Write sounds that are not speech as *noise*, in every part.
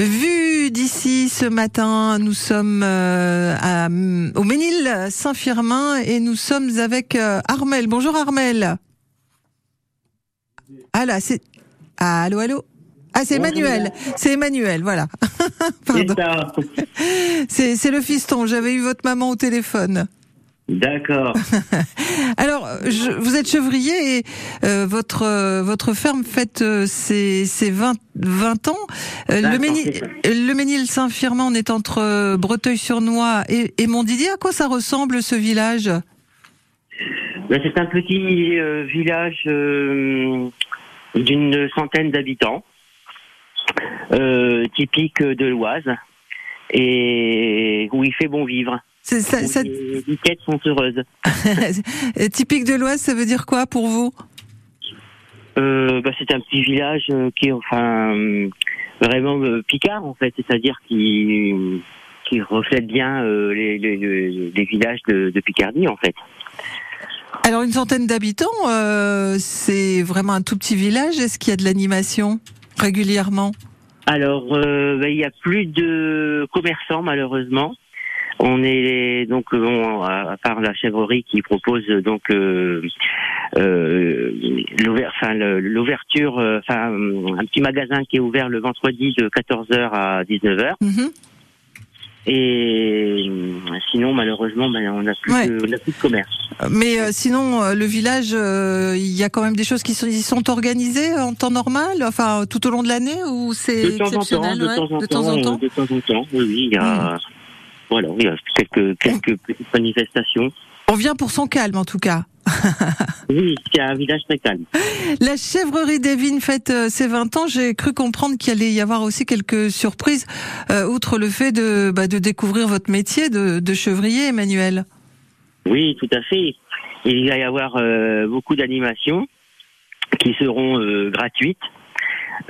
Vu d'ici ce matin, nous sommes euh, à, au Ménil Saint-Firmin et nous sommes avec euh, Armel. Bonjour Armel. Ah là, c'est... Ah, allô, allô? Ah, c'est Emmanuel. C'est Emmanuel, voilà. *laughs* Pardon. C'est c'est le fiston. J'avais eu votre maman au téléphone. D'accord. *laughs* Alors, je, vous êtes chevrier et euh, votre euh, votre ferme fête euh, ses, ses 20, 20 ans. Le, Ménil, le Ménil Saint-Firmin, on est entre Breteuil-sur-Noix et, et Montdidier. À quoi ça ressemble ce village? Ben, C'est un petit village d'une centaine d'habitants, typique de l'Oise, et où il fait bon vivre. Ça, ça- Les les quêtes sont heureuses. *laughs* typique de l'Oise, ça veut dire quoi pour vous? Euh, bah, c'est un petit village euh, qui est enfin euh, vraiment picard en fait, c'est-à-dire qui qui reflète bien euh, les, les, les- les villages de, de Picardie en fait. Alors une centaine d'habitants, euh, c'est vraiment un tout petit village? Est-ce qu'il y a de l'animation régulièrement? Alors euh, bah, il y a plus de commerçants malheureusement. On est donc bon, à part la chèvrerie qui propose donc euh, euh, l'ouverture, euh, enfin un petit magasin qui est ouvert le vendredi de 14h à 19h. Mhm. Et euh, sinon, malheureusement, ben, on n'a plus, Ouais. plus de commerce. Mais euh, sinon, euh, le village, euh, il y a quand même des choses qui sont, ils sont organisées en temps normal, enfin tout au long de l'année, ou c'est De temps en temps, exceptionnel de temps en de temps, temps en temps de temps en temps. Oui, oui, il y a, voilà, il y a quelques, quelques petites manifestations. On vient pour son calme en tout cas. Oui, c'est un village très calme. La chèvrerie des vignes fête euh, ses 20 ans. J'ai cru comprendre qu'il allait y avoir aussi quelques surprises, euh, outre le fait de, bah, de découvrir votre métier de, de chevrier, Emmanuel. Oui, tout à fait. Il va y avoir euh, beaucoup d'animations qui seront euh, gratuites.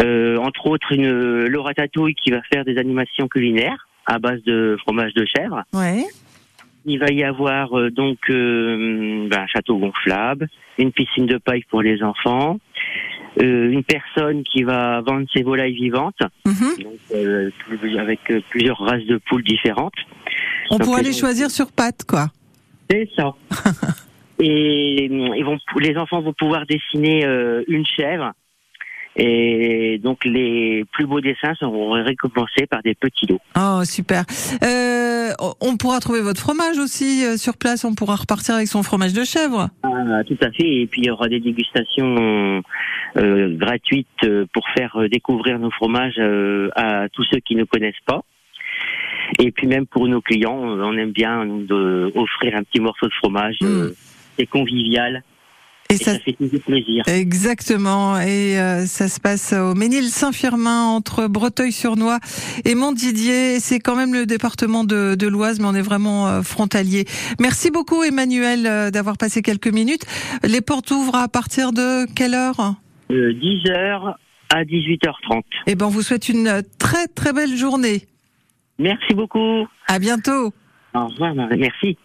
Entre autres, une Laura Tatouille qui va faire des animations culinaires à base de fromage de chèvre. Ouais. Il va y avoir euh, donc euh, ben, un château gonflable, une piscine de paille pour les enfants, euh, une personne qui va vendre ses volailles vivantes, Mhm. donc, euh, avec euh, plusieurs races de poules différentes. On Donc, pourra les choisir sur pattes, quoi. C'est ça. *laughs* Et ils vont, les enfants vont pouvoir dessiner euh, une chèvre. Et donc les plus beaux dessins seront récompensés par des petits lots. Oh, super. Euh, on pourra trouver votre fromage aussi euh, sur place. On pourra repartir avec son fromage de chèvre. Ah, tout à fait. Et puis il y aura des dégustations euh, gratuites euh, pour faire euh, découvrir nos fromages euh, à tous ceux qui ne connaissent pas. Et puis même pour nos clients, on aime bien nous, de offrir un petit morceau de fromage. euh, C'est convivial Et et ça, fait toujours plaisir. Exactement. Et euh, ça se passe au Ménil Saint-Firmin entre Breteuil-sur-Noix et Montdidier. C'est quand même le département de, de l'Oise, mais on est vraiment euh, frontalier. Merci beaucoup Emmanuel euh, d'avoir passé quelques minutes. Les portes ouvrent à partir de quelle heure? De 10h à 18h30. Eh ben, on vous souhaite une très très belle journée. Merci beaucoup. À bientôt. Au revoir, merci.